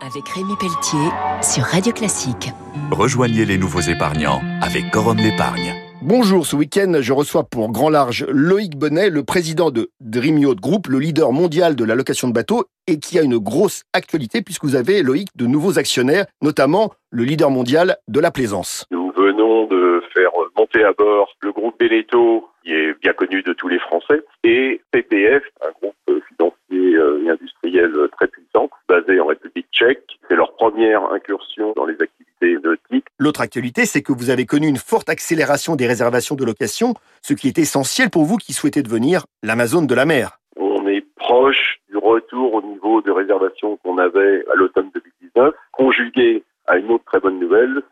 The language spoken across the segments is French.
avec Rémi Pelletier sur Radio Classique. Rejoignez les nouveaux épargnants avec Corum l'épargne. Bonjour, ce week-end, je reçois pour grand large Loïc Bonnet, le président de Dream Yacht Group, le leader mondial de la location de bateaux, et qui a une grosse actualité puisque vous avez, Loïc, de nouveaux actionnaires, notamment le leader mondial de la plaisance. Nous venons de faire monter à bord le groupe Beneteau, qui est bien connu de tous les Français, et PPF, un groupe financier et industriel très puissant, basé en République tchèque. C'est leur première incursion dans les activités nautiques. L'autre actualité, c'est que vous avez connu une forte accélération des réservations de location, ce qui est essentiel pour vous qui souhaitez devenir l'Amazone de la mer. On est proche du retour au niveau de réservation qu'on avait à l'automne 2019, conjugué à une autre très bonne nouvelle,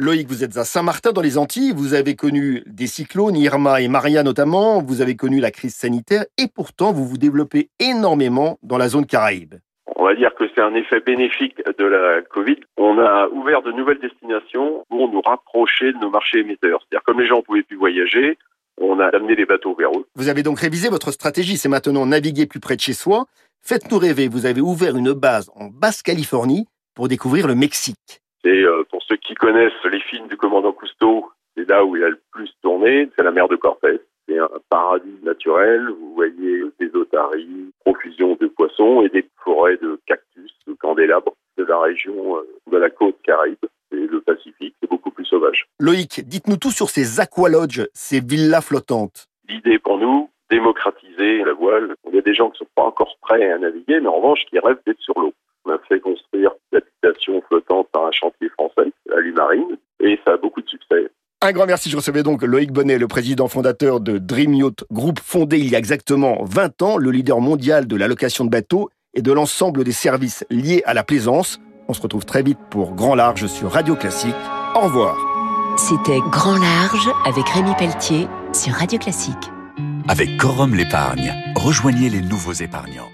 Loïc, vous êtes à Saint-Martin dans les Antilles, vous avez connu des cyclones, Irma et Maria notamment, vous avez connu la crise sanitaire et pourtant vous vous développez énormément dans la zone Caraïbe. On va dire que c'est un effet bénéfique de la Covid. On a ouvert de nouvelles destinations pour nous rapprocher de nos marchés émetteurs. C'est-à-dire comme les gens ne pouvaient plus voyager, on a amené les bateaux vers eux. Vous avez donc révisé votre stratégie, c'est maintenant naviguer plus près de chez soi. Faites-nous rêver, vous avez ouvert une base en Basse-Californie pour découvrir le Mexique. Les films du commandant Cousteau, c'est là où il a le plus tourné, c'est la mer de Corpès. C'est un paradis naturel, vous voyez des otaries, profusion de poissons et des forêts de cactus, de candélabres de la région euh, de la côte caraïbe et le Pacifique, c'est beaucoup plus sauvage. Loïc, dites-nous tout sur ces aqualodges, ces villas flottantes. L'idée pour nous, démocratiser la voile. Il y a des gens qui ne sont pas encore prêts à naviguer, mais en revanche qui rêvent d'être sur l'eau. On a fait construire l'habitation flottante par un chantier français, la Lumarine, et ça a beaucoup de succès. Un grand merci. Je recevais donc Loïc Bonnet, le président fondateur de Dream Yacht Group, fondé il y a exactement 20 ans, le leader mondial de la location de bateaux et de l'ensemble des services liés à la plaisance. On se retrouve très vite pour Grand Large sur Radio Classique. Au revoir. C'était Grand Large avec Rémi Pelletier sur Radio Classique. Avec Corum l'épargne, rejoignez les nouveaux épargnants.